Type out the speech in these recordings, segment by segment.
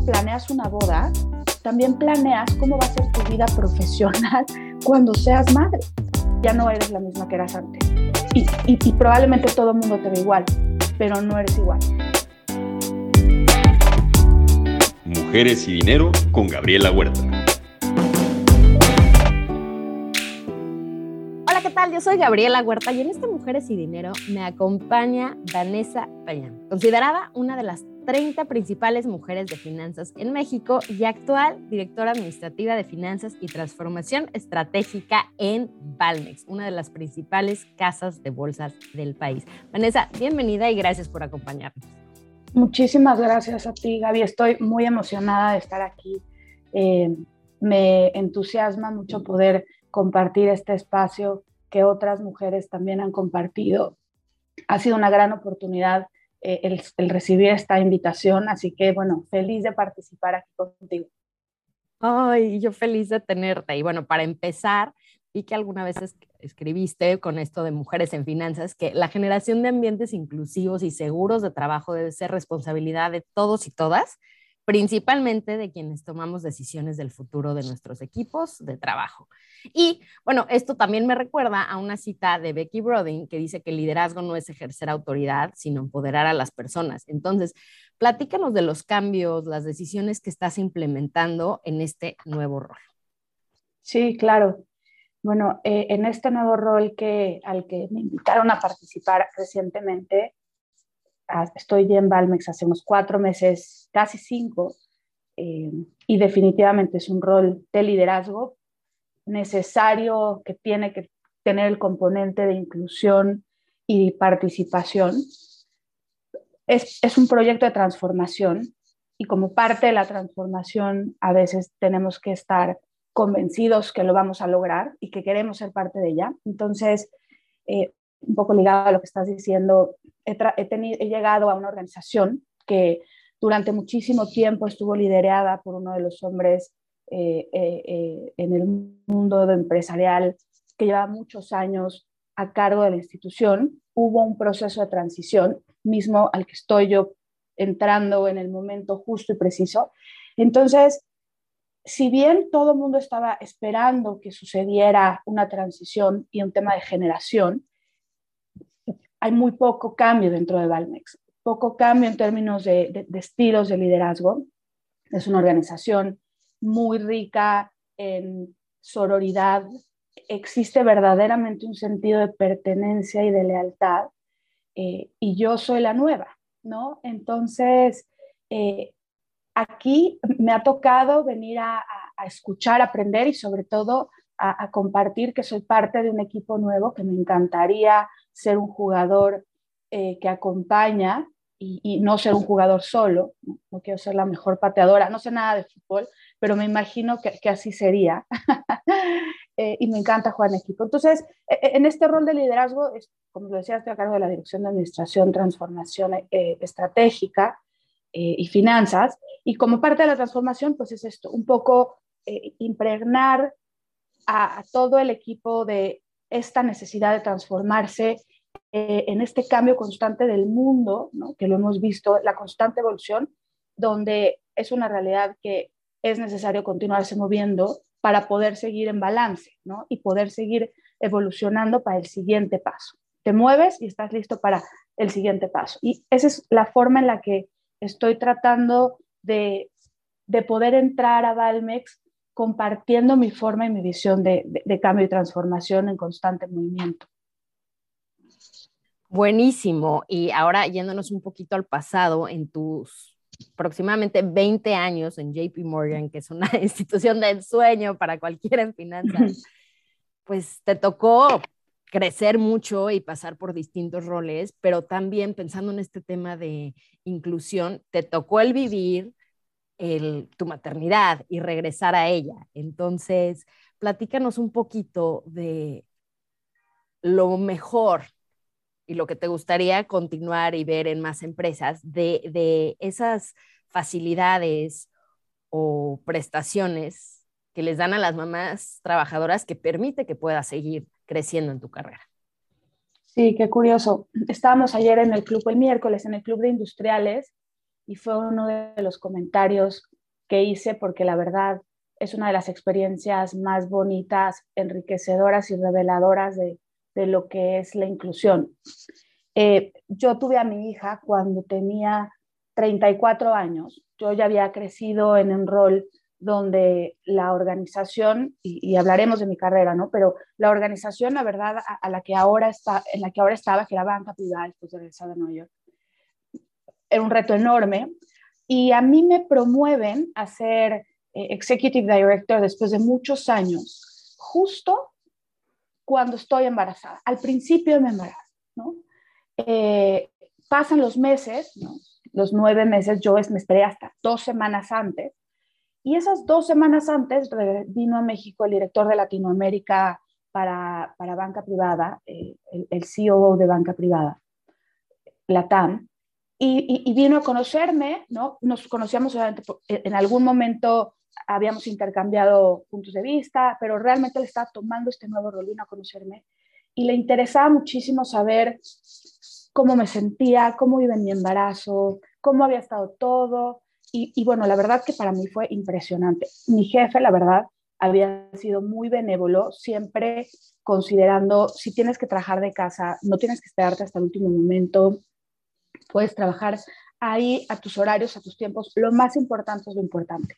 planeas una boda, también planeas cómo va a ser tu vida profesional cuando seas madre. Ya no eres la misma que eras antes. Y, y probablemente todo el mundo te ve igual, pero no eres igual. Mujeres y Dinero con Gabriela Huerta. Hola, ¿qué tal? Yo soy Gabriela Huerta y en este Mujeres y Dinero me acompaña Vanessa Payán, considerada una de las 30 principales mujeres de finanzas en México y actual directora administrativa de finanzas y transformación estratégica en Valmex, una de las principales casas de bolsas del país. Vanessa, bienvenida y gracias por acompañarnos. Muchísimas gracias a ti, Gaby. Estoy muy emocionada de estar aquí. Eh, me entusiasma mucho poder compartir este espacio que otras mujeres también han compartido. Ha sido una gran oportunidad eh, el, recibir esta invitación, así que bueno, feliz de participar aquí contigo. Ay, yo feliz de tenerte. Y bueno, para empezar, y que alguna vez escribiste con esto de mujeres en finanzas, que la generación de ambientes inclusivos y seguros de trabajo debe ser responsabilidad de todos y todas, principalmente de quienes tomamos decisiones del futuro de nuestros equipos de trabajo. Y bueno, esto también me recuerda a una cita de Becky Brodin que dice que el liderazgo no es ejercer autoridad, sino empoderar a las personas. Entonces, platícanos de los cambios, las decisiones que estás implementando en este nuevo rol. Sí, claro. Bueno, eh, en este nuevo rol que, al que me invitaron a participar recientemente, estoy en Valmex hace cuatro meses, casi cinco, eh, y definitivamente es un rol de liderazgo necesario que tiene que tener el componente de inclusión y participación. Es, es un proyecto de transformación y como parte de la transformación a veces tenemos que estar convencidos que lo vamos a lograr y que queremos ser parte de ella. Entonces, eh, un poco ligado a lo que estás diciendo, he, he, llegado a una organización que durante muchísimo tiempo estuvo liderada por uno de los hombres eh, eh, en el mundo empresarial que lleva muchos años a cargo de la institución. Hubo un proceso de transición mismo al que estoy yo entrando en el momento justo y preciso. Entonces, si bien todo el mundo estaba esperando que sucediera una transición y un tema de generación, hay muy poco cambio dentro de Valmex, poco cambio en términos de, estilos de liderazgo. Es una organización muy rica en sororidad, existe verdaderamente un sentido de pertenencia y de lealtad, eh, y yo soy la nueva, ¿no? Entonces, eh, aquí me ha tocado venir a, escuchar, aprender y sobre todo a, compartir que soy parte de un equipo nuevo, que me encantaría ser un jugador eh, que acompaña y, no ser un jugador solo. ¿no? quiero ser la mejor pateadora, no sé nada de fútbol, pero me imagino que, así sería. Eh, y me encanta jugar en equipo. Entonces, e, e, en este rol de liderazgo, como lo decía, estoy a cargo de la Dirección de Administración, Transformación eh, Estratégica y Finanzas. Y como parte de la transformación, pues es esto, un poco impregnar a, todo el equipo de esta necesidad de transformarse eh, en este cambio constante del mundo, que lo hemos visto, la constante evolución, donde es una realidad que es necesario continuarse moviendo para poder seguir en balance y poder seguir evolucionando para el siguiente paso. Te mueves y estás listo para el siguiente paso. Y esa es la forma en la que estoy tratando de, poder entrar a Valmex compartiendo mi forma y mi visión de, cambio y transformación en constante movimiento. Buenísimo. Y ahora yéndonos un poquito al pasado, en tus aproximadamente 20 años en JP Morgan, que es una institución de ensueño para cualquiera en finanzas, pues te tocó crecer mucho y pasar por distintos roles, pero también pensando en este tema de inclusión, te tocó el vivir tu maternidad y regresar a ella. Entonces, platícanos un poquito de lo mejor y lo que te gustaría continuar y ver en más empresas de, esas facilidades o prestaciones que les dan a las mamás trabajadoras que permite que puedas seguir creciendo en tu carrera. Sí, qué curioso. Estábamos ayer en el club, el miércoles, en el club de industriales, y fue uno de los comentarios que hice porque la verdad es una de las experiencias más bonitas, enriquecedoras y reveladoras de, de lo que es la inclusión. Eh, yo tuve a mi hija cuando tenía 34 años. Yo ya había crecido en un rol donde la organización, y, hablaremos de mi carrera, ¿no? Pero la organización, la verdad, a, la que ahora está, en la que ahora estaba, que era Banca Privada, después de regresar a Nueva York, era un reto enorme. Y a mí me promueven a ser eh, Executive Director después de muchos años, justo cuando estoy embarazada, al principio de mi embarazo, ¿no? Eh, pasan los meses, los nueve meses, yo me esperé hasta dos semanas antes, y esas dos semanas antes vino a México el director de Latinoamérica para, para banca privada, eh, el, el, CEO de banca privada, Latam, y, y, vino a conocerme, ¿no? Nos conocíamos en algún momento habíamos intercambiado puntos de vista, pero realmente le estaba tomando este nuevo rol, a conocerme y le interesaba muchísimo saber cómo me sentía, cómo iba en mi embarazo, cómo había estado todo. Y, bueno, la verdad que para mí fue impresionante. Mi jefe, la verdad, había sido muy benévolo, siempre considerando si tienes que trabajar de casa, no tienes que esperarte hasta el último momento, puedes trabajar ahí a tus horarios, a tus tiempos. Lo más importante es lo importante.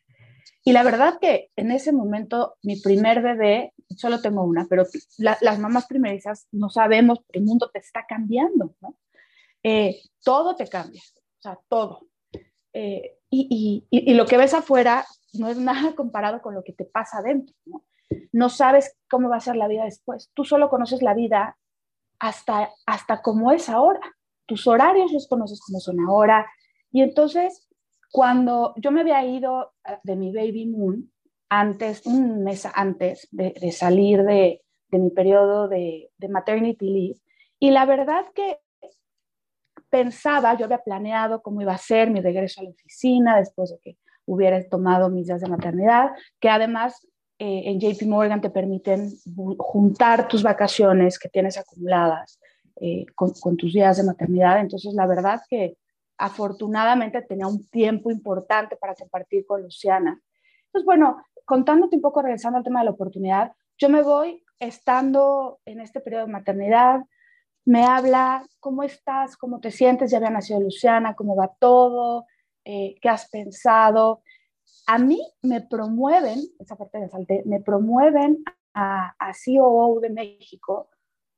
Y la verdad que en ese momento, mi primer bebé, solo tengo una, pero las mamás primerizas no sabemos, el mundo te está cambiando, ¿no? Eh, todo te cambia, o sea, todo. Eh, y, y, y, lo que ves afuera no es nada comparado con lo que te pasa adentro, ¿no? No sabes cómo va a ser la vida después. Tú solo conoces la vida hasta, hasta cómo es ahora. Tus horarios los conoces como son ahora. Y entonces cuando yo me había ido eh, de mi baby moon, antes, un mes antes de, salir de, mi periodo de, maternity leave, y la verdad que pensaba, yo había planeado cómo iba a ser mi regreso a la oficina después de que hubiera tomado mis días de maternidad, que además eh, en JP Morgan te permiten juntar tus vacaciones que tienes acumuladas eh, con, con, tus días de maternidad. Entonces, la verdad que afortunadamente tenía un tiempo importante para compartir con Luciana. Entonces, bueno, contándote un poco, regresando al tema de la oportunidad, yo me voy estando en este periodo de maternidad, me habla, ¿cómo estás? ¿Cómo te sientes? Ya había nacido Luciana, ¿cómo va todo? Eh, ¿Qué has pensado? A mí me promueven, esa parte de salte, me promueven a, a COO de México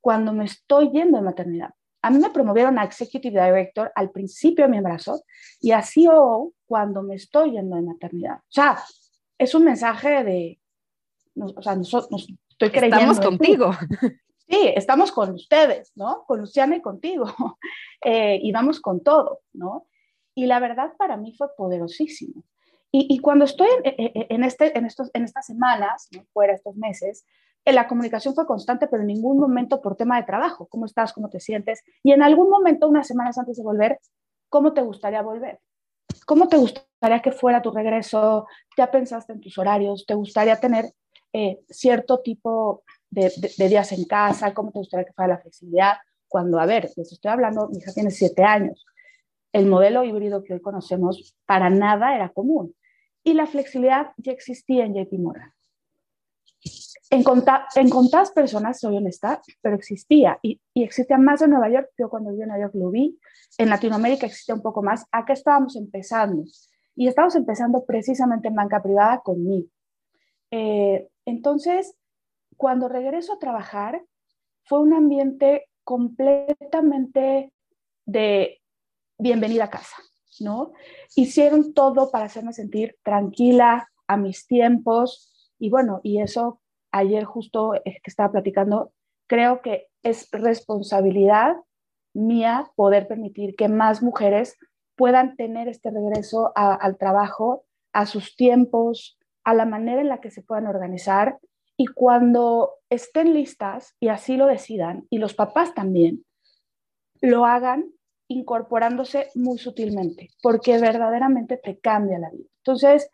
cuando me estoy yendo de maternidad. A mí me promovieron a Executive Director al principio de mi embarazo y a COO cuando me estoy yendo de maternidad. O sea, es un mensaje de, o sea, nosotros, estoy creyendo. Estamos contigo. Sí, estamos con ustedes, ¿no? Con Luciana y contigo. Eh, y vamos con todo, ¿no? Y la verdad para mí fue poderosísimo. Y, y cuando estoy en, en, este, en, estos, en estas semanas, ¿no? fuera estos meses, la comunicación fue constante, pero en ningún momento por tema de trabajo, cómo estás, cómo te sientes, y en algún momento, unas semanas antes de volver, ¿cómo te gustaría volver? ¿Cómo te gustaría que fuera tu regreso? ¿Ya pensaste en tus horarios? ¿Te gustaría tener eh, cierto tipo de, días en casa? ¿Cómo te gustaría que fuera la flexibilidad? Cuando, a ver, les estoy hablando, mi hija tiene siete años. El modelo híbrido que hoy conocemos para nada era común. Y la flexibilidad ya existía en JP Morgan. En, en contadas personas, soy honesta, pero existía y, y, existía más en Nueva York. Yo cuando viví en Nueva York lo vi. En Latinoamérica existía un poco más. Acá estábamos empezando y estábamos empezando precisamente en banca privada conmigo. Eh, entonces, cuando regreso a trabajar, fue un ambiente completamente de bienvenida a casa, ¿no? Hicieron todo para hacerme sentir tranquila a mis tiempos y bueno, y eso ayer justo que estaba platicando, creo que es responsabilidad mía poder permitir que más mujeres puedan tener este regreso al trabajo, a sus tiempos, a la manera en la que se puedan organizar y cuando estén listas y así lo decidan, y los papás también, lo hagan incorporándose muy sutilmente, porque verdaderamente te cambia la vida. Entonces,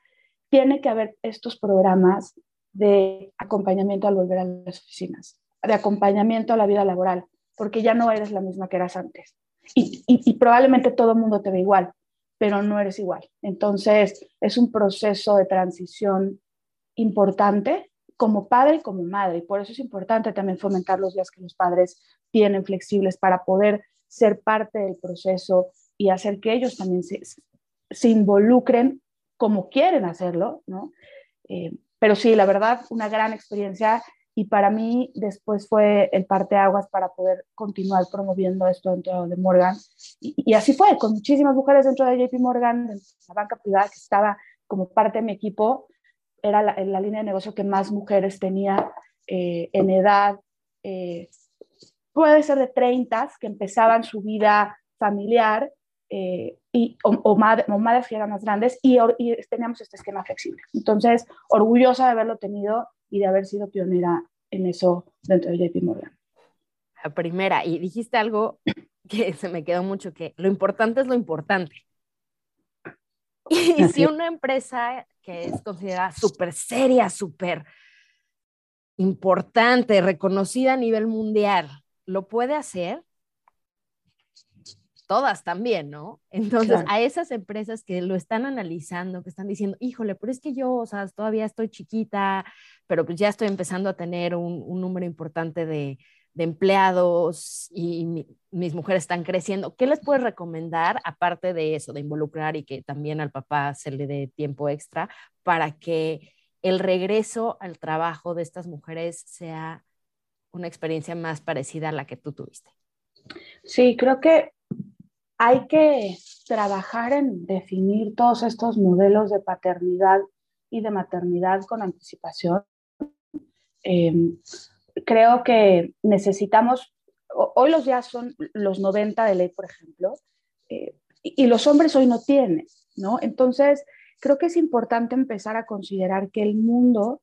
tiene que haber estos programas de acompañamiento al volver a las oficinas, de acompañamiento a la vida laboral, porque ya no eres la misma que eras antes. Y, y, probablemente todo el mundo te ve igual, pero no eres igual. Entonces, es un proceso de transición importante como padre y como madre. Y por eso es importante también fomentar los días que los padres tienen flexibles para poder ser parte del proceso y hacer que ellos también se, involucren como quieren hacerlo, ¿no? Eh, pero sí, la verdad, una gran experiencia y para mí después fue el parteaguas para poder continuar promoviendo esto dentro de Morgan. Y, así fue, con muchísimas mujeres dentro de JP Morgan, en la banca privada que estaba como parte de mi equipo, era la, la línea de negocio que más mujeres tenía eh, en edad, eh, puede ser de 30, que empezaban su vida familiar eh, y, o, madres que eran más grandes y, y teníamos este esquema flexible. Entonces, orgullosa de haberlo tenido y de haber sido pionera en eso dentro de JP Morgan. La primera, y dijiste algo que se me quedó mucho, que lo importante es lo importante. Y si una empresa que es considerada súper seria, súper importante, reconocida a nivel mundial, lo puede hacer, todas también, ¿no? Entonces, a esas empresas que lo están analizando, que están diciendo, híjole, pero es que yo, o sea, todavía estoy chiquita, pero pues ya estoy empezando a tener un, número importante de, empleados y mis mujeres están creciendo. ¿Qué les puedes recomendar, aparte de eso, de involucrar y que también al papá se le dé tiempo extra para que el regreso al trabajo de estas mujeres sea una experiencia más parecida a la que tú tuviste? Sí, creo que hay que trabajar en definir todos estos modelos de paternidad y de maternidad con anticipación. Em, creo que necesitamos, hoy los días son los 90 de ley, por ejemplo, eh, y, los hombres hoy no tienen, ¿no? Entonces, creo que es importante empezar a considerar que el mundo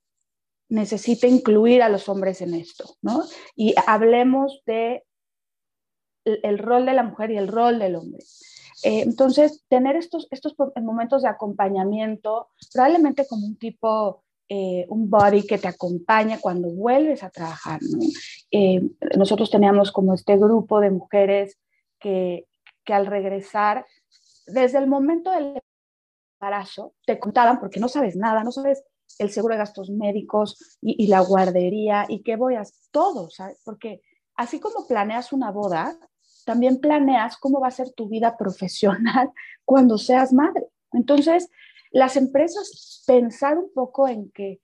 necesita incluir a los hombres en esto, ¿no? Y hablemos de el rol de la mujer y el rol del hombre. Eh, entonces, tener estos, estos momentos de acompañamiento, probablemente como un tipo, eh, un body que te acompaña cuando vuelves a trabajar. Eh, nosotros teníamos como este grupo de mujeres que, que al regresar, desde el momento del embarazo, te contaban, porque no sabes nada, no sabes el seguro de gastos médicos y, la guardería y qué voy a todo, ¿sabes? Porque así como planeas una boda, también planeas cómo va a ser tu vida profesional cuando seas madre. Entonces, las empresas pensar un poco en que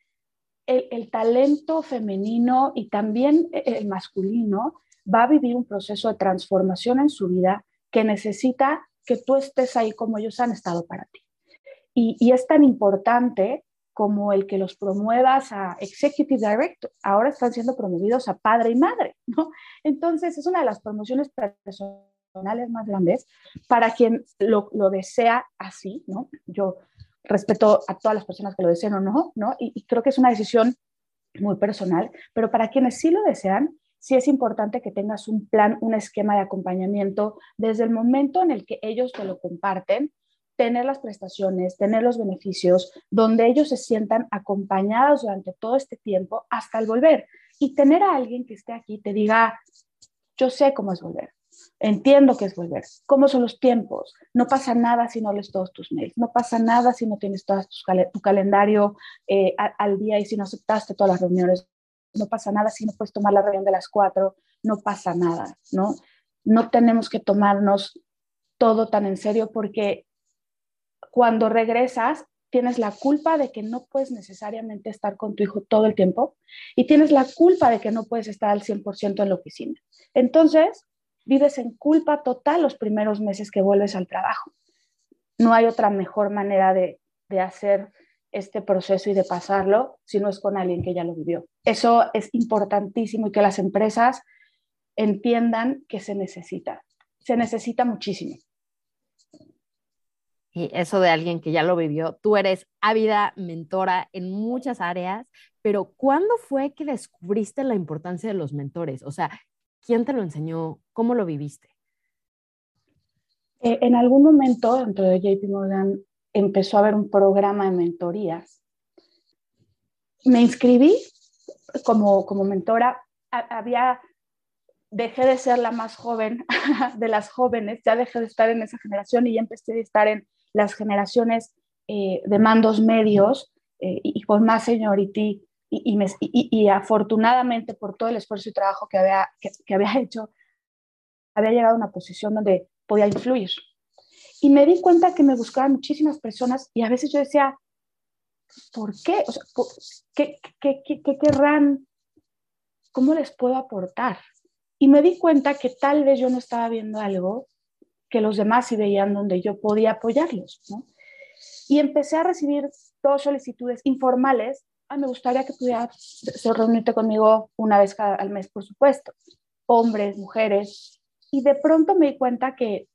el, talento femenino y también el masculino va a vivir un proceso de transformación en su vida que necesita que tú estés ahí como ellos han estado para ti. Y, y es tan importante como el que los promuevas a Executive Director. Ahora están siendo promovidos a padre y madre, ¿no? Entonces, es una de las promociones personales más grandes para quien lo, desea así, ¿no? Yo respeto a todas las personas que lo deseen o no, ¿no? Y, creo que es una decisión muy personal, pero para quienes sí lo desean, sí es importante que tengas un plan, un esquema de acompañamiento desde el momento en el que ellos te lo comparten tener las prestaciones, tener los beneficios, donde ellos se sientan acompañados durante todo este tiempo hasta el volver. Y tener a alguien que esté aquí te diga, yo sé cómo es volver, entiendo qué es volver, cómo son los tiempos, no pasa nada si no lees todos tus mails, no pasa nada si no tienes todo tu calendario eh, al día y si no aceptaste todas las reuniones, no pasa nada si no puedes tomar la reunión de las cuatro, no pasa nada, ¿no? No tenemos que tomarnos todo tan en serio porque cuando regresas, tienes la culpa de que no puedes necesariamente estar con tu hijo todo el tiempo y tienes la culpa de que no puedes estar al 100% en la oficina. Entonces, vives en culpa total los primeros meses que vuelves al trabajo. No hay otra mejor manera de, de hacer este proceso y de pasarlo si no es con alguien que ya lo vivió. Eso es importantísimo y que las empresas entiendan que se necesita. Se necesita muchísimo y eso de alguien que ya lo vivió, tú eres ávida mentora en muchas áreas, pero ¿cuándo fue que descubriste la importancia de los mentores? O sea, ¿quién te lo enseñó? ¿Cómo lo viviste? Eh, en algún momento dentro de JP Morgan empezó a haber un programa de mentorías. Me inscribí como, como mentora. había dejé de ser la más joven de las jóvenes, ya dejé de estar en esa generación y ya empecé a estar en las generaciones eh, de mandos medios eh, y, con más seniority y, y, afortunadamente por todo el esfuerzo y trabajo que había, que, había hecho, había llegado a una posición donde podía influir. Y me di cuenta que me buscaban muchísimas personas y a veces yo decía, ¿por qué? O sea, ¿qué, qué, qué, qué querrán? ¿Cómo les puedo aportar? Y me di cuenta que tal vez yo no estaba viendo algo que los demás sí veían donde yo podía apoyarlos, ¿no? Y empecé a recibir dos solicitudes informales. Ah, me gustaría que pudieras reunirte conmigo una vez al mes, por supuesto. Hombres, mujeres. Y de pronto me di cuenta que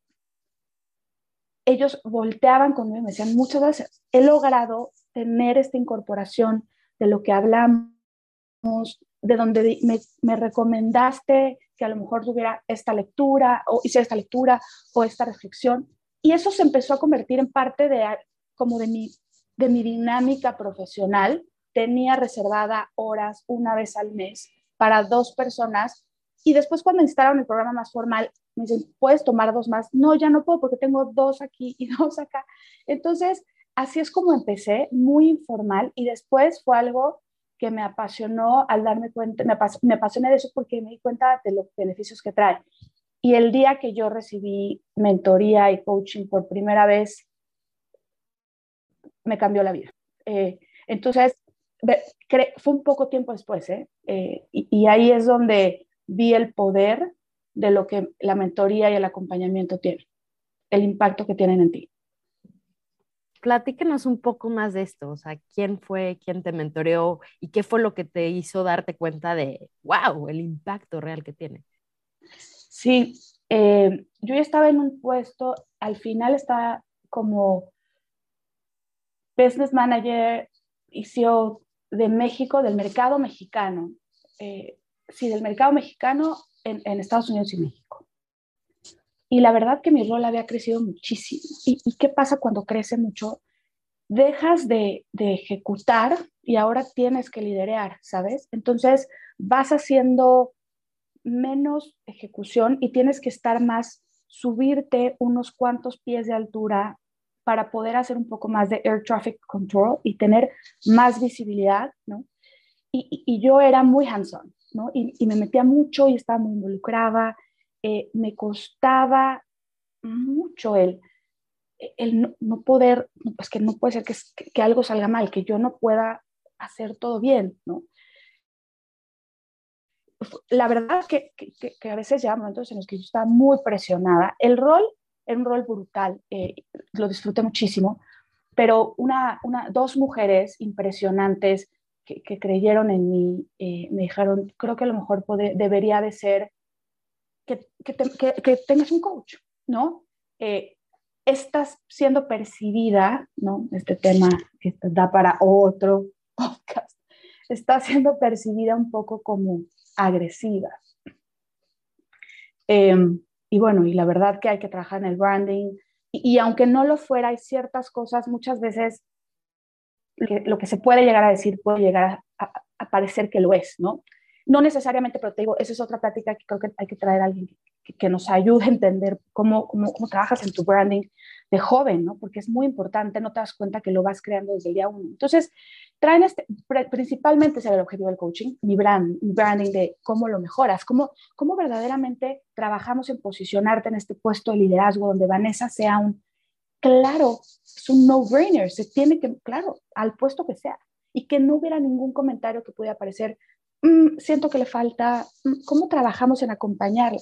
ellos volteaban conmigo y me decían, muchas gracias, he logrado tener esta incorporación de lo que hablamos, de donde me, me, recomendaste que a lo mejor tuviera esta lectura o hice esta lectura o esta reflexión. Y eso se empezó a convertir en parte de como de mi, de mi dinámica profesional. Tenía reservada horas una vez al mes para dos personas y después cuando instalaron el programa más formal, me dicen, ¿puedes tomar dos más? No, ya no puedo porque tengo dos aquí y dos acá. Entonces, así es como empecé, muy informal y después fue algo que me apasionó al darme cuenta, me, me apasioné de eso porque me di cuenta de los beneficios que trae. Y el día que yo recibí mentoría y coaching por primera vez, me cambió la vida. Eh, entonces, fue un poco tiempo después, ¿eh? Eh, y, y, ahí es donde vi el poder de lo que la mentoría y el acompañamiento tienen, el impacto que tienen en ti platíquenos un poco más de esto, o sea, quién fue, quién te mentoreó y qué fue lo que te hizo darte cuenta de, wow, el impacto real que tiene. Sí, eh, yo ya estaba en un puesto, al final estaba como business manager y CEO de México, del mercado mexicano. Eh, sí, del mercado mexicano en, en Estados Unidos y México. Y la verdad que mi rol había crecido muchísimo. ¿Y, qué pasa cuando crece mucho? Dejas de, ejecutar y ahora tienes que liderar, ¿sabes? Entonces vas haciendo menos ejecución y tienes que estar más, subirte unos cuantos pies de altura para poder hacer un poco más de air traffic control y tener más visibilidad, ¿no? Y, yo era muy hands-on, ¿no? Y, y, me metía mucho y estaba muy involucrada eh, me costaba mucho el, el no, poder, pues que no puede ser que, que, algo salga mal, que yo no pueda hacer todo bien, ¿no? La verdad que, que, que a veces ya momentos en los que yo estaba muy presionada. El rol era un rol brutal, eh, lo disfruté muchísimo, pero una, una, dos mujeres impresionantes que, creyeron en mí eh, me dijeron, creo que a lo mejor debería de ser que, tengas un coach, ¿no? Eh, estás siendo percibida, ¿no? Este tema que da para otro podcast, está siendo percibida un poco como agresiva. Em, y bueno, y la verdad que hay que trabajar en el branding. Y, aunque no lo fuera, hay ciertas cosas, muchas veces lo que se puede llegar a decir puede llegar a, a parecer que lo es, ¿no? No necesariamente, pero te digo, esa es otra práctica que creo que hay que traer a alguien que, nos ayude a entender cómo, cómo, trabajas en tu branding de joven, ¿no? Porque es muy importante, no te das cuenta que lo vas creando desde el día uno. Entonces, traen este, principalmente es el objetivo del coaching, mi, brand, mi branding de cómo lo mejoras, cómo, cómo verdaderamente trabajamos en posicionarte en este puesto de liderazgo donde Vanessa sea un, claro, es un no-brainer, se tiene que, claro, al puesto que sea, y que no hubiera ningún comentario que pudiera parecer Mm, siento que le falta, mm, ¿cómo trabajamos en acompañarla?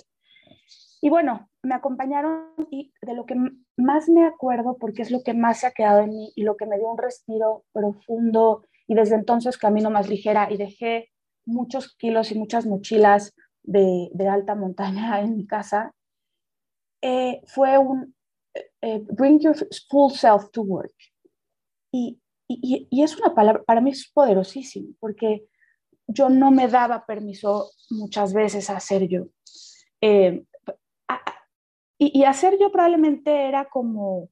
Y bueno, me acompañaron y de lo que más me acuerdo, porque es lo que más se ha quedado en mí y lo que me dio un respiro profundo y desde entonces camino más ligera y dejé muchos kilos y muchas mochilas de, alta montaña en mi casa, eh, fue un eh, eh, bring your full self to work. Y, y, y, es una palabra, para mí es poderosísimo, porque yo no me daba permiso muchas veces a hacer yo. Eh, y, hacer yo probablemente era como,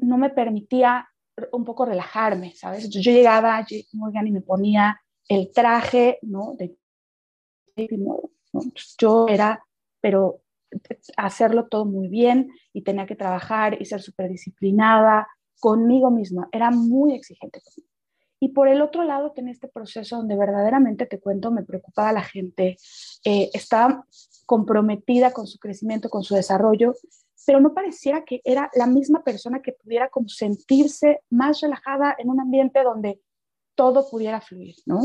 no me permitía un poco relajarme, ¿sabes? Yo llegaba Morgan y me ponía el traje, ¿no? De Yo era, pero hacerlo todo muy bien y tenía que trabajar y ser súper disciplinada conmigo misma. Era muy exigente conmigo. Y por el otro lado, tenía este proceso donde verdaderamente, te cuento, me preocupaba la gente, eh, estaba comprometida con su crecimiento, con su desarrollo, pero no pareciera que era la misma persona que pudiera como sentirse más relajada en un ambiente donde todo pudiera fluir, ¿no?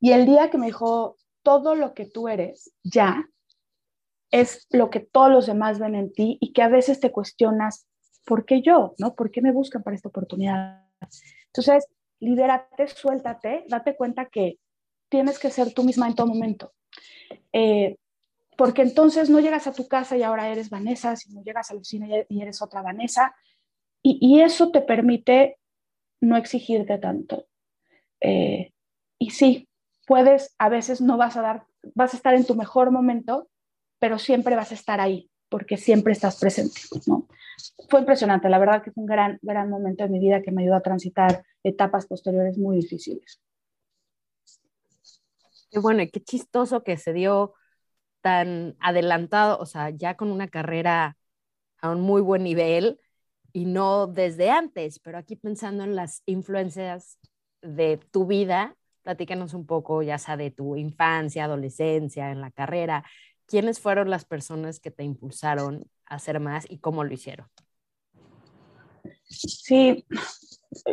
Y el día que me dijo, todo lo que tú eres ya es lo que todos los demás ven en ti y que a veces te cuestionas, ¿por qué yo? ¿No? ¿Por qué me buscan para esta oportunidad? Entonces, libérate, suéltate, date cuenta que tienes que ser tú misma en todo momento. Eh, porque entonces no llegas a tu casa y ahora eres Vanessa, sino llegas a la oficina y eres otra Vanessa, y, eso te permite no exigirte tanto. Eh, y sí, puedes, a veces no vas a dar, vas a estar en tu mejor momento, pero siempre vas a estar ahí, porque siempre estás presente, ¿no? Fue impresionante, la verdad que fue un gran, gran momento de mi vida que me ayudó a transitar etapas posteriores muy difíciles. Qué bueno, y qué chistoso que se dio tan adelantado, o sea, ya con una carrera a un muy buen nivel y no desde antes, pero aquí pensando en las influencias de tu vida, platícanos un poco, ya sea de tu infancia, adolescencia, en la carrera, ¿quiénes fueron las personas que te impulsaron a hacer más y cómo lo hicieron? Sí,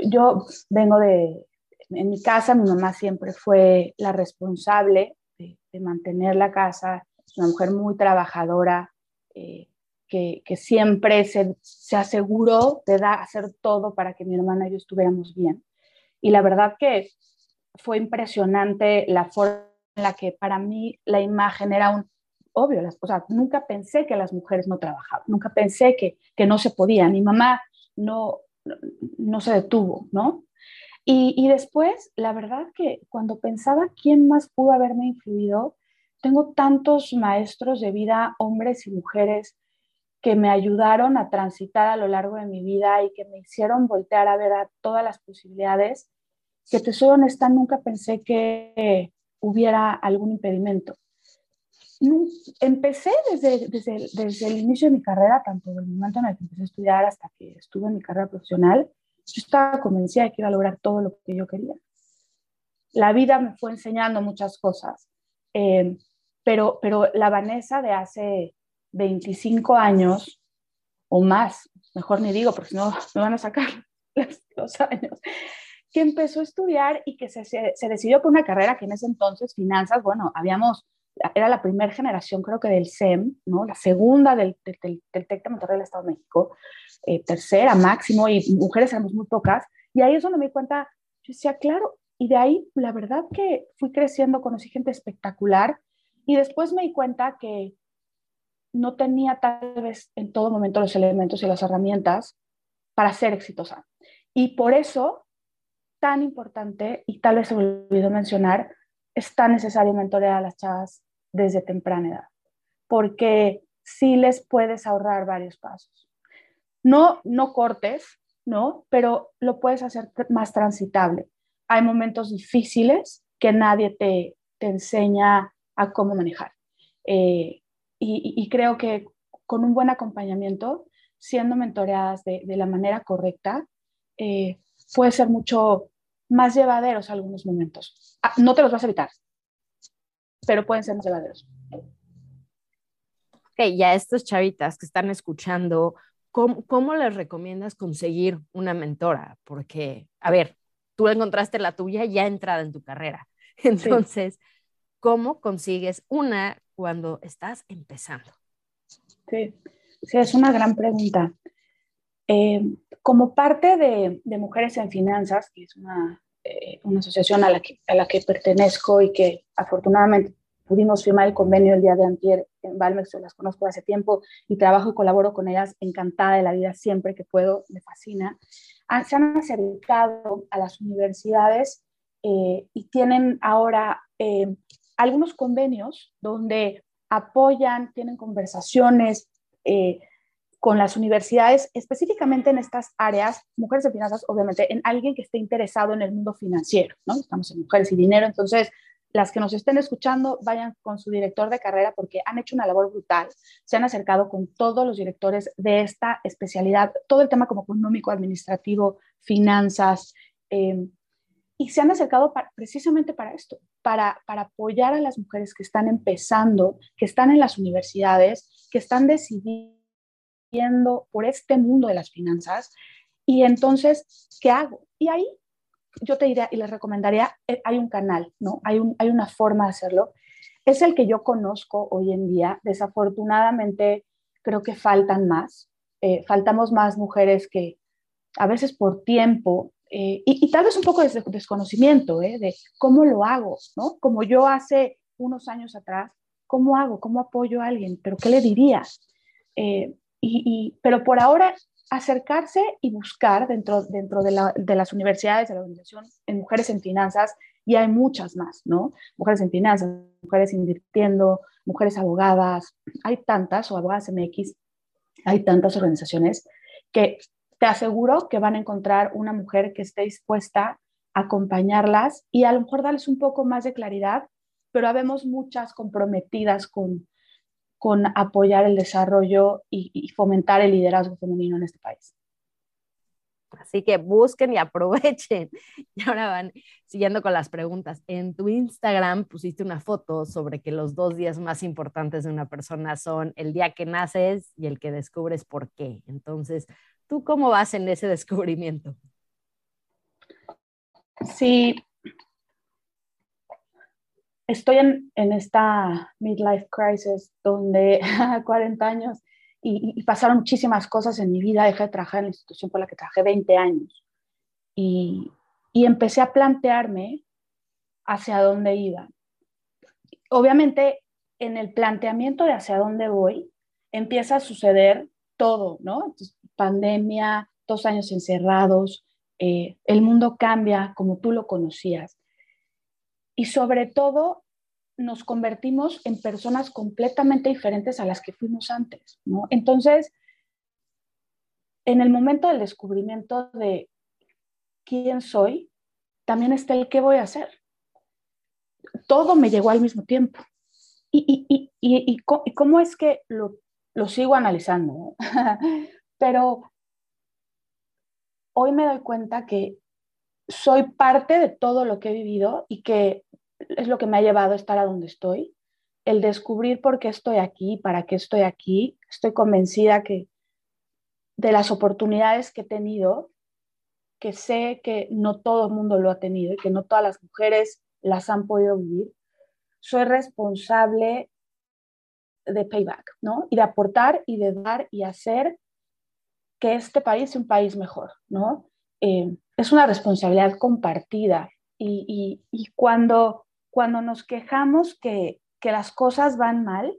yo vengo de, en mi casa mi mamá siempre fue la responsable de, mantener la casa, una mujer muy trabajadora, eh, que, siempre se, aseguró de hacer todo para que mi hermana y yo estuviéramos bien. Y la verdad que fue impresionante la forma en la que para mí la imagen era un obvio, las, o sea, nunca pensé que las mujeres no trabajaban, nunca pensé que, que no se podía. Mi mamá no, no se detuvo, ¿no? Y, después, la verdad que cuando pensaba quién más pudo haberme influido, tengo tantos maestros de vida, hombres y mujeres, que me ayudaron a transitar a lo largo de mi vida y que me hicieron voltear a ver todas las posibilidades, que te soy honesta, nunca pensé que hubiera algún impedimento. Empecé desde, desde, desde el inicio de mi carrera, tanto del momento en el que empecé a estudiar hasta que estuve en mi carrera profesional, yo estaba convencida de que iba a lograr todo lo que yo quería. La vida me fue enseñando muchas cosas, eh, pero, pero la Vanessa de hace 25 años o más, mejor ni digo, porque si no me van a sacar los años, que empezó a estudiar y que se, se, decidió por una carrera que en ese entonces, finanzas, bueno, habíamos, era la primera generación creo que del SEM, ¿no? La segunda del, del, del TEC de Monterrey del Estado de México, eh, tercera máximo, y mujeres éramos muy pocas, y ahí es donde me di cuenta, yo decía, claro, y de ahí la verdad que fui creciendo, conocí gente espectacular, y después me di cuenta que no tenía tal vez en todo momento los elementos y las herramientas para ser exitosa. Y por eso, tan importante, y tal vez se me olvidó mencionar, es tan necesario mentorear a las chavas desde temprana edad, porque sí les puedes ahorrar varios pasos. No, no cortes, ¿no? Pero lo puedes hacer más transitable. Hay momentos difíciles que nadie te, te enseña a cómo manejar. Eh, y, creo que con un buen acompañamiento, siendo mentoreadas de, la manera correcta, eh, puede ser mucho más llevaderos algunos momentos. Ah, no te los vas a evitar, pero pueden ser más llevaderos. Ok, ya estos chavitas que están escuchando, ¿cómo, ¿cómo, les recomiendas conseguir una mentora? Porque, a ver, tú encontraste la tuya ya entrada en tu carrera. Entonces, ¿cómo consigues una cuando estás empezando? Sí, sí es una gran pregunta. Eh, como parte de, de, Mujeres en Finanzas, que es una, eh, una asociación a la, que, a la que pertenezco y que afortunadamente pudimos firmar el convenio el día de antier en Valmex, yo las conozco hace tiempo y trabajo y colaboro con ellas, encantada de la vida siempre que puedo, me fascina. se han acercado a las universidades eh, y tienen ahora algunos convenios donde apoyan, tienen conversaciones eh, con las universidades, específicamente en estas áreas, mujeres de finanzas, obviamente, en alguien que esté interesado en el mundo financiero, ¿no? Estamos en mujeres y dinero, entonces las que nos estén escuchando vayan con su director de carrera porque han hecho una labor brutal. Se han acercado con todos los directores de esta especialidad, todo el tema como económico, administrativo, finanzas, em, y se han acercado precisamente para esto, para, para apoyar a las mujeres que están empezando, que están en las universidades, que están decidiendo por este mundo de las finanzas. Y entonces, ¿qué hago? Y ahí yo te diría y les recomendaría, eh, hay un canal, ¿no? Hay, un, hay una forma de hacerlo. Es el que yo conozco hoy en día. Desafortunadamente, creo que faltan más. Eh, faltamos más mujeres que a veces por tiempo eh, y, tal vez un poco de desconocimiento de cómo lo hago, ¿no? Como yo hace unos años atrás, ¿cómo hago? ¿Cómo apoyo a alguien? ¿Pero qué le diría? Y, pero por ahora acercarse y buscar dentro, dentro de, las universidades, de la organización, en mujeres en finanzas, y hay muchas más, ¿no? Mujeres en finanzas, mujeres invirtiendo, mujeres abogadas, hay tantas, o abogadas MX, hay tantas organizaciones que te aseguro que van a encontrar una mujer que esté dispuesta a acompañarlas y a lo mejor darles un poco más de claridad, pero habemos muchas comprometidas con, con apoyar el desarrollo y, fomentar el liderazgo femenino en este país. Así que busquen y aprovechen. Y ahora van siguiendo con las preguntas. En tu Instagram pusiste una foto sobre que los dos días más importantes de una persona son el día que naces y el que descubres por qué. Entonces, ¿tú cómo vas en ese descubrimiento? Sí, estoy en, en, esta midlife crisis donde a 40 años y, pasaron muchísimas cosas en mi vida, dejé de trabajar en la institución por la que trabajé 20 años y, y empecé a plantearme hacia dónde iba. Obviamente, en el planteamiento de hacia dónde voy, empieza a suceder todo, ¿no? pandemia, dos años encerrados, eh, el mundo cambia como tú lo conocías y sobre todo nos convertimos en personas completamente diferentes a las que fuimos antes, ¿no? Entonces, en el momento del descubrimiento de quién soy, también está el qué voy a hacer. Todo me llegó al mismo tiempo. ¿Y, y, y, y cómo es que lo, lo sigo analizando? Pero hoy me doy cuenta que soy parte de todo lo que he vivido y que es lo que me ha llevado a estar a donde estoy. El descubrir por qué estoy aquí, para qué estoy aquí. Estoy convencida que de las oportunidades que he tenido, que sé que no todo el mundo lo ha tenido y que no todas las mujeres las han podido vivir, soy responsable de payback, ¿no? Y de aportar y de dar y hacer que este país sea un país mejor, ¿no? Eh, es una responsabilidad compartida y, cuando, cuando nos quejamos que, las cosas van mal,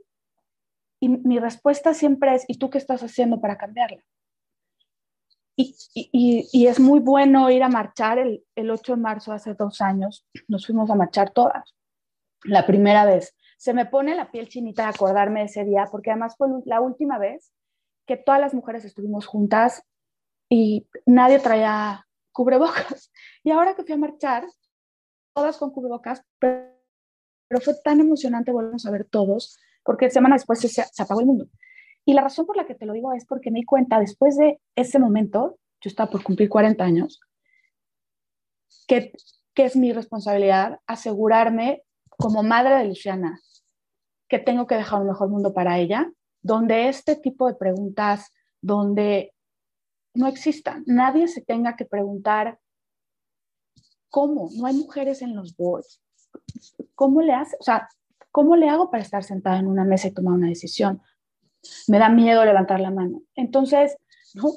y mi respuesta siempre es, ¿y tú qué estás haciendo para cambiarla? Y, es muy bueno ir a marchar el, el 8 de marzo hace dos años, nos fuimos a marchar todas, la primera vez. Se me pone la piel chinita acordarme de ese día, porque además fue la última vez que todas las mujeres estuvimos juntas y nadie traía cubrebocas. Y ahora que fui a marchar, todas con cubrebocas, pero, fue tan emocionante volvernos a ver todos, porque semanas después se, se, apagó el mundo. Y la razón por la que te lo digo es porque me di cuenta después de ese momento, yo estaba por cumplir 40 años, que, que es mi responsabilidad asegurarme como madre de Luciana que tengo que dejar un mejor mundo para ella, donde este tipo de preguntas, donde no exista. Nadie se tenga que preguntar cómo, no hay mujeres en los boards. ¿Cómo le hace? O sea, ¿cómo le hago para estar sentada en una mesa y tomar una decisión? Me da miedo levantar la mano. Entonces, no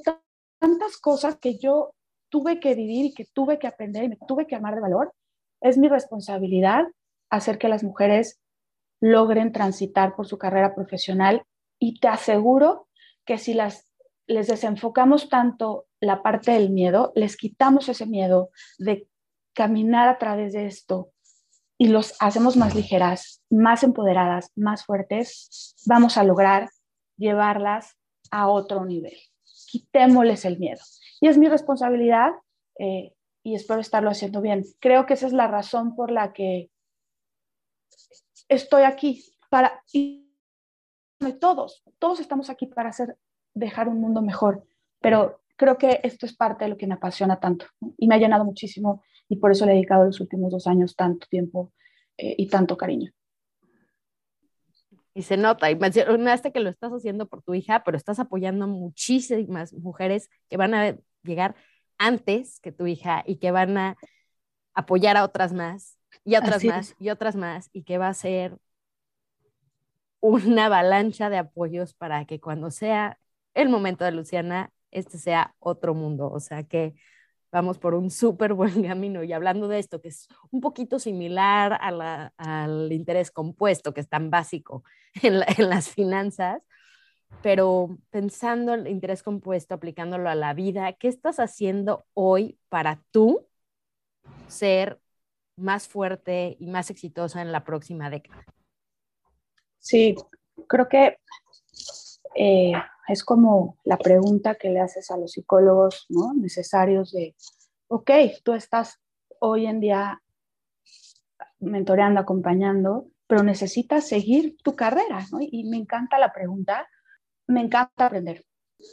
tantas cosas que yo tuve que vivir y que tuve que aprender y me tuve que armar de valor. Es mi responsabilidad hacer que las mujeres logren transitar por su carrera profesional y te aseguro que si las les desenfocamos tanto la parte del miedo, les quitamos ese miedo de caminar a través de esto y los hacemos más ligeras, más empoderadas, más fuertes, vamos a lograr llevarlas a otro nivel. Quitémosles el miedo. Y es mi responsabilidad eh, y espero estarlo haciendo bien. Creo que esa es la razón por la que estoy aquí para, y todos, todos estamos aquí para hacer, dejar un mundo mejor, pero creo que esto es parte de lo que me apasiona tanto y me ha llenado muchísimo y por eso le he dedicado los últimos dos años tanto tiempo eh, y tanto cariño. Y se nota, y mencionaste que lo estás haciendo por tu hija, pero estás apoyando a muchísimas mujeres que van a llegar antes que tu hija y que van a apoyar a otras más y otras más y otras más y que va a ser una avalancha de apoyos para que cuando sea el momento de Luciana, este sea otro mundo. O sea que vamos por un súper buen camino. Y hablando de esto, que es un poquito similar al interés compuesto, que es tan básico en, en las finanzas, pero pensando en el interés compuesto, aplicándolo a la vida, ¿qué estás haciendo hoy para tú ser más fuerte y más exitosa en la próxima década? Sí, creo que eh, es como la pregunta que le haces a los psicólogos ¿no? necesarios de, ok, tú estás hoy en día mentoreando, acompañando, pero necesitas seguir tu carrera, ¿no? Y me encanta la pregunta, me encanta aprender.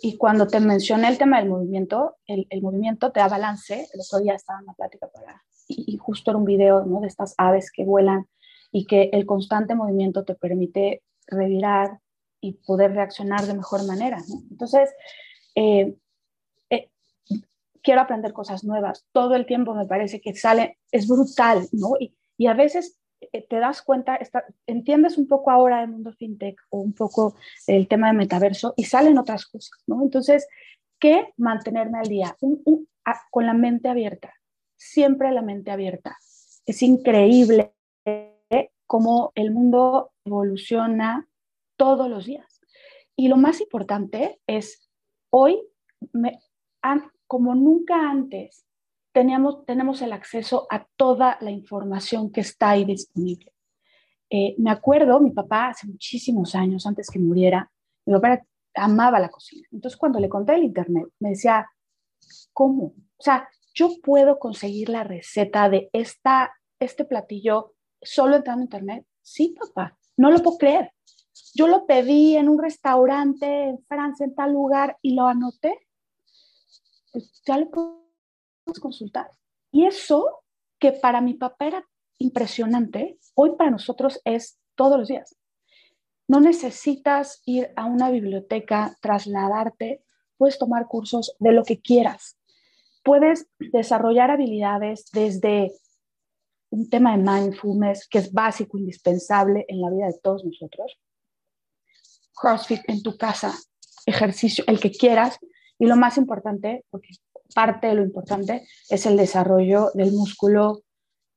Y cuando te mencioné el tema del movimiento, el, el movimiento te da balance. El otro día estaba en una plática para, y, y, justo era un video ¿no? de estas aves que vuelan y que el constante movimiento te permite revirar y poder reaccionar de mejor manera. ¿no? Entonces, eh, eh, quiero aprender cosas nuevas. Todo el tiempo me parece que sale, es brutal, ¿no? Y, a veces eh, te das cuenta, entiendes un poco ahora el mundo fintech o un poco el tema de metaverso y salen otras cosas, ¿no? Entonces, ¿qué? Mantenerme al día, con la mente abierta, siempre la mente abierta. Es increíble cómo el mundo evoluciona todos los días. Y lo más importante es, hoy, como nunca antes, teníamos, tenemos el acceso a toda la información que está ahí disponible. Eh, me acuerdo, mi papá hace muchísimos años, antes que muriera, mi papá amaba la cocina. Entonces, cuando le conté el internet, me decía, ¿cómo? O sea, yo puedo conseguir la receta de esta, este platillo solo entrando en internet. Sí, papá, no lo puedo creer. Yo lo pedí en un restaurante en Francia, en tal lugar, y lo anoté. Pues ya lo podemos consultar. Y eso, que para mi papá era impresionante, hoy para nosotros es todos los días. No necesitas ir a una biblioteca, trasladarte, puedes tomar cursos de lo que quieras. Puedes desarrollar habilidades desde un tema de mindfulness que es básico, indispensable en la vida de todos nosotros. CrossFit en tu casa, ejercicio, el que quieras. Y lo más importante, porque parte de lo importante, es el desarrollo del músculo.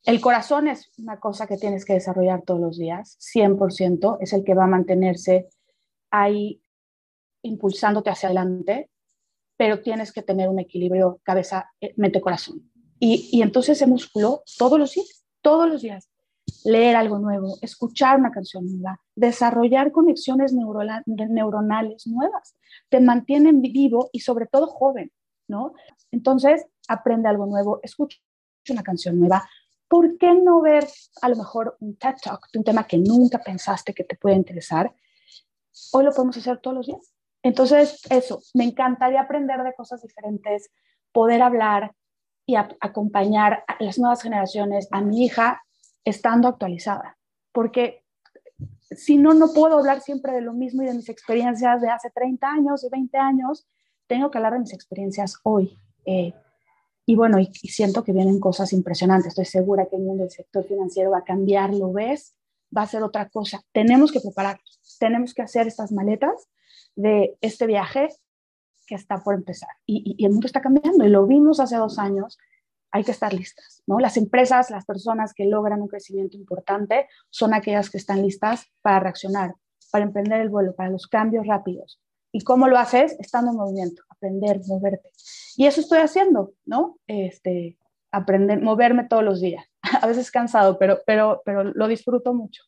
El corazón es una cosa que tienes que desarrollar todos los días, 100%, es el que va a mantenerse ahí impulsándote hacia adelante, pero tienes que tener un equilibrio cabeza, eh, mente, corazón. Y, y entonces ese músculo todos los días todos los días, leer algo nuevo, escuchar una canción nueva, desarrollar conexiones neuronales nuevas, te mantienen vivo y sobre todo joven, ¿no? Entonces, aprende algo nuevo, escucha una canción nueva. ¿Por qué no ver a lo mejor un TED Talk de un tema que nunca pensaste que te puede interesar? Hoy lo podemos hacer todos los días. Entonces, eso, me encantaría aprender de cosas diferentes, poder hablar, y a, acompañar a las nuevas generaciones, a mi hija, estando actualizada. Porque si no, no puedo hablar siempre de lo mismo y de mis experiencias de hace 30 años, de 20 años. Tengo que hablar de mis experiencias hoy. Eh, y bueno, y, siento que vienen cosas impresionantes. Estoy segura que el mundo del sector financiero va a cambiar, lo ves, va a ser otra cosa. Tenemos que prepararnos, tenemos que hacer estas maletas de este viaje que está por empezar. Y, el mundo está cambiando y lo vimos hace dos años. Hay que estar listas, ¿no? Las empresas, las personas que logran un crecimiento importante son aquellas que están listas para reaccionar, para emprender el vuelo, para los cambios rápidos. ¿Y cómo lo haces? Estando en movimiento, aprender, moverte. Y eso estoy haciendo, ¿no? Este, aprender, moverme todos los días. A veces cansado, pero, pero, pero lo disfruto mucho.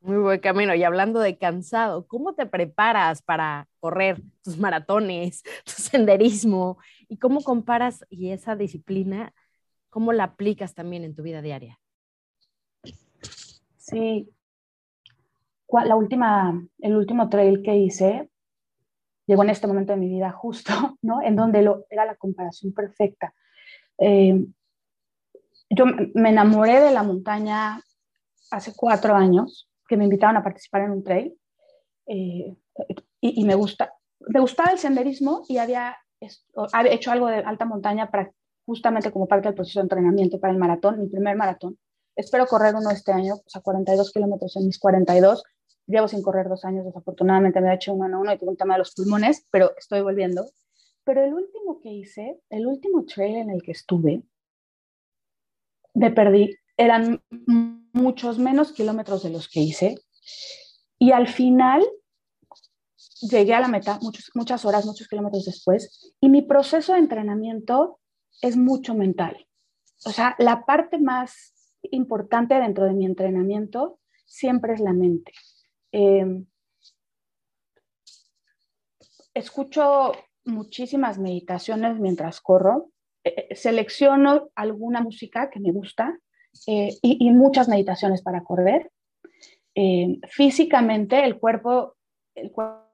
Muy buen camino. Y hablando de cansado, ¿cómo te preparas para correr tus maratones, tu senderismo? ¿Y cómo comparas y esa disciplina, cómo la aplicas también en tu vida diaria? Sí, la última, el último trail que hice llegó en este momento de mi vida justo, ¿no? En donde lo, era la comparación perfecta. Eh, yo me enamoré de la montaña hace cuatro años, que me invitaron a participar en un trail, eh, y, me, gusta, me gustaba el senderismo y había, había hecho algo de alta montaña para, justamente como parte del proceso de entrenamiento para el maratón, mi primer maratón. Espero correr uno este año, o sea, 42 kilómetros en mis 42. Llevo sin correr dos años, desafortunadamente me he hecho uno en uno y tuve un tema de los pulmones, pero estoy volviendo. Pero el último que hice, el último trail en el que estuve, me perdí. Eran muchos menos kilómetros de los que hice. Y al final llegué a la meta muchos, muchas horas, muchos kilómetros después. Y mi proceso de entrenamiento es mucho mental. O sea, la parte más importante dentro de mi entrenamiento siempre es la mente. Em, escucho muchísimas meditaciones mientras corro, eh, eh, selecciono alguna música que me gusta eh, y, muchas meditaciones para correr. Em, físicamente el cuerpo, el cuerpo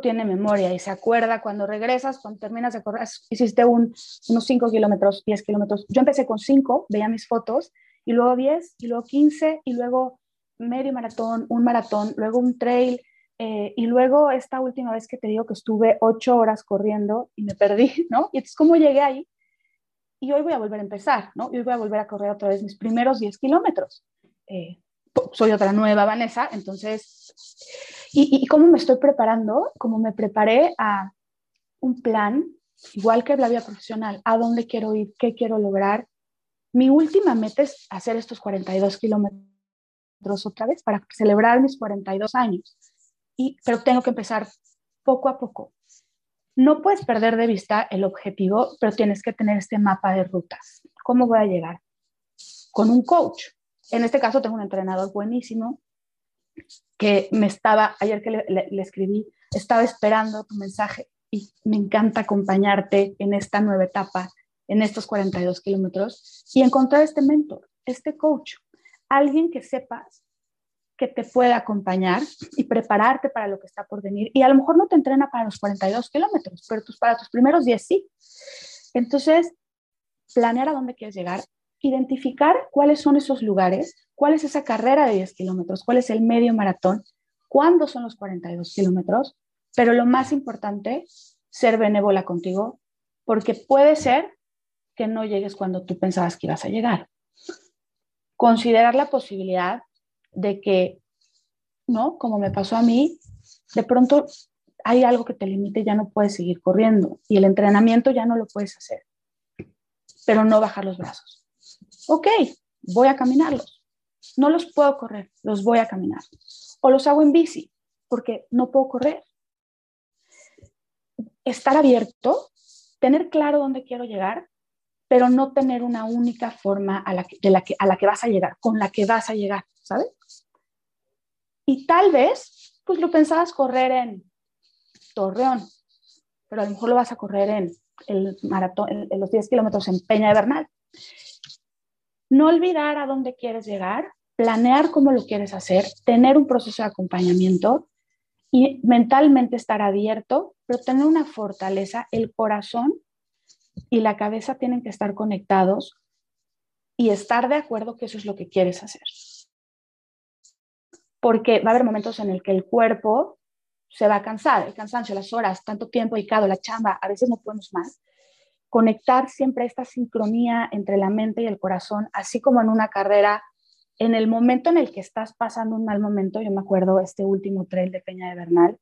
tiene memoria y se acuerda cuando regresas, cuando terminas de correr, hiciste unos 5 kilómetros, 10 kilómetros. Yo empecé con 5, veía mis fotos y luego 10, y luego 15, y luego medio maratón, un maratón, luego un trail, eh, y luego esta última vez que te digo que estuve 8 horas corriendo y me perdí, ¿no? Y entonces, ¿cómo llegué ahí? Y hoy voy a volver a empezar, ¿no? Y hoy voy a volver a correr otra vez mis primeros 10 kilómetros. Eh, soy otra nueva Vanessa, entonces, ¿y, ¿y cómo me estoy preparando? Como me preparé a un plan, igual que la vida profesional, a dónde quiero ir, qué quiero lograr, mi última meta es hacer estos 42 kilómetros otra vez para celebrar mis 42 años. Y, pero tengo que empezar poco a poco. No puedes perder de vista el objetivo, pero tienes que tener este mapa de rutas. ¿Cómo voy a llegar? Con un coach. En este caso tengo un entrenador buenísimo que me estaba, ayer que le, escribí, estaba esperando tu mensaje y me encanta acompañarte en esta nueva etapa en estos 42 kilómetros y encontrar este mentor, este coach, alguien que sepas que te pueda acompañar y prepararte para lo que está por venir. Y a lo mejor no te entrena para los 42 kilómetros, pero tus, para tus primeros 10 sí. Entonces, planear a dónde quieres llegar, identificar cuáles son esos lugares, cuál es esa carrera de 10 kilómetros, cuál es el medio maratón, cuándo son los 42 kilómetros, pero lo más importante, ser benévola contigo, porque puede ser que no llegues cuando tú pensabas que ibas a llegar. Considerar la posibilidad de que, ¿no? Como me pasó a mí, de pronto hay algo que te limite, ya no puedes seguir corriendo y el entrenamiento ya no lo puedes hacer, pero no bajar los brazos. Ok, voy a caminarlos. No los puedo correr, los voy a caminar. O los hago en bici, porque no puedo correr. Estar abierto, tener claro dónde quiero llegar pero no tener una única forma a la que, de la que, a la que vas a llegar, con la que vas a llegar, ¿sabes? Y tal vez, pues lo pensabas correr en Torreón, pero a lo mejor lo vas a correr en el maratón, en, los 10 kilómetros en Peña de Bernal. No olvidar a dónde quieres llegar, planear cómo lo quieres hacer, tener un proceso de acompañamiento y mentalmente estar abierto, pero tener una fortaleza, el corazón y la cabeza tienen que estar conectados y estar de acuerdo que eso es lo que quieres hacer. Porque va a haber momentos en el que el cuerpo se va a cansar, el cansancio, las horas, tanto tiempo dedicado, la chamba, a veces no podemos más. Conectar siempre esta sincronía entre la mente y el corazón, así como en una carrera, en el momento en el que estás pasando un mal momento, yo me acuerdo este último trail de Peña de Bernal,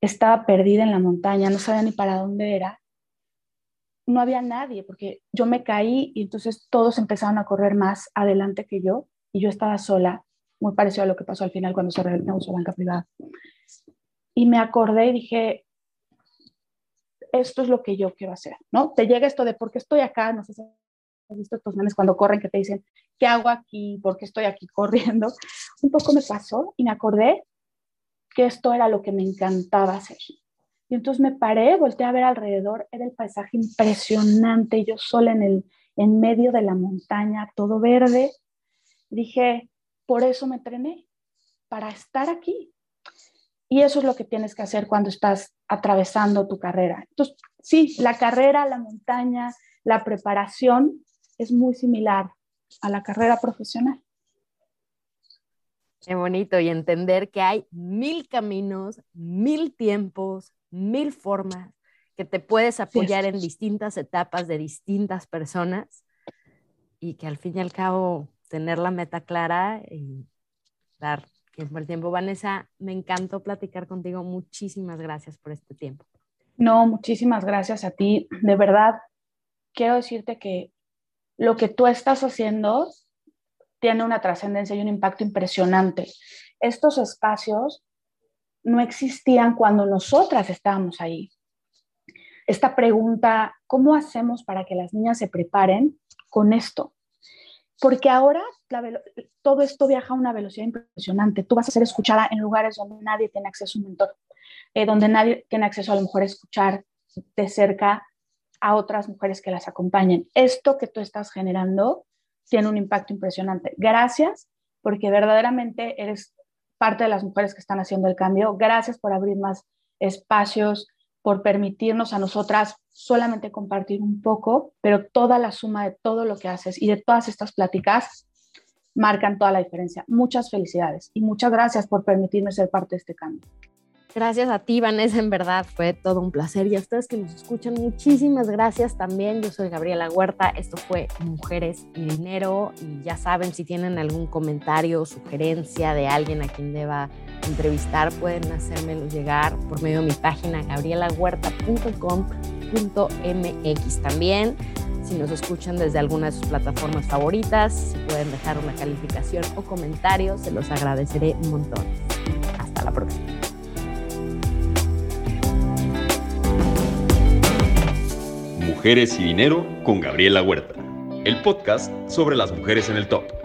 estaba perdida en la montaña, no sabía ni para dónde era, no había nadie, porque yo me caí y entonces todos empezaron a correr más adelante que yo y yo estaba sola, muy parecido a lo que pasó al final cuando se reunió su banca privada. Y me acordé y dije, esto es lo que yo quiero hacer, ¿no? Te llega esto de por qué estoy acá, no sé si has visto estos memes cuando corren que te dicen, ¿qué hago aquí? ¿Por qué estoy aquí corriendo? Un poco me pasó y me acordé que esto era lo que me encantaba hacer. Y entonces me paré, volteé a ver alrededor, era el paisaje impresionante, yo sola en, el, en medio de la montaña, todo verde. Dije, por eso me entrené, para estar aquí. Y eso es lo que tienes que hacer cuando estás atravesando tu carrera. Entonces, sí, la carrera, la montaña, la preparación es muy similar a la carrera profesional. Qué bonito y entender que hay mil caminos, mil tiempos, mil formas, que te puedes apoyar en distintas etapas de distintas personas y que al fin y al cabo tener la meta clara y dar tiempo al tiempo. Vanessa, me encantó platicar contigo. Muchísimas gracias por este tiempo. No, muchísimas gracias a ti. De verdad, quiero decirte que lo que tú estás haciendo tiene una trascendencia y un impacto impresionante. Estos espacios no existían cuando nosotras estábamos ahí. Esta pregunta, ¿cómo hacemos para que las niñas se preparen con esto? porque ahora todo esto viaja a una velocidad impresionante. Tú vas a ser escuchada en lugares donde nadie tiene acceso a un mentor, eh, donde nadie tiene acceso a lo mejor a escuchar de cerca a otras mujeres que las acompañen. Esto que tú estás generando tiene un impacto impresionante. Gracias, porque verdaderamente eres parte de las mujeres que están haciendo el cambio. Gracias por abrir más espacios, por permitirnos a nosotras solamente compartir un poco, pero toda la suma de todo lo que haces y de todas estas pláticas marcan toda la diferencia. Muchas felicidades y muchas gracias por permitirme ser parte de este cambio. Gracias a ti, Vanessa, en verdad fue todo un placer. Y a ustedes que nos escuchan, muchísimas gracias también. Yo soy Gabriela Huerta, esto fue Mujeres y Dinero. Y ya saben, si tienen algún comentario o sugerencia de alguien a quien deba entrevistar, pueden hacérmelo llegar por medio de mi página gabrielahuerta.com.mx. También, si nos escuchan desde alguna de sus plataformas favoritas, pueden dejar una calificación o comentario, se los agradeceré un montón. Hasta la próxima. Mujeres y Dinero con Gabriela Huerta, el podcast sobre las mujeres en el top.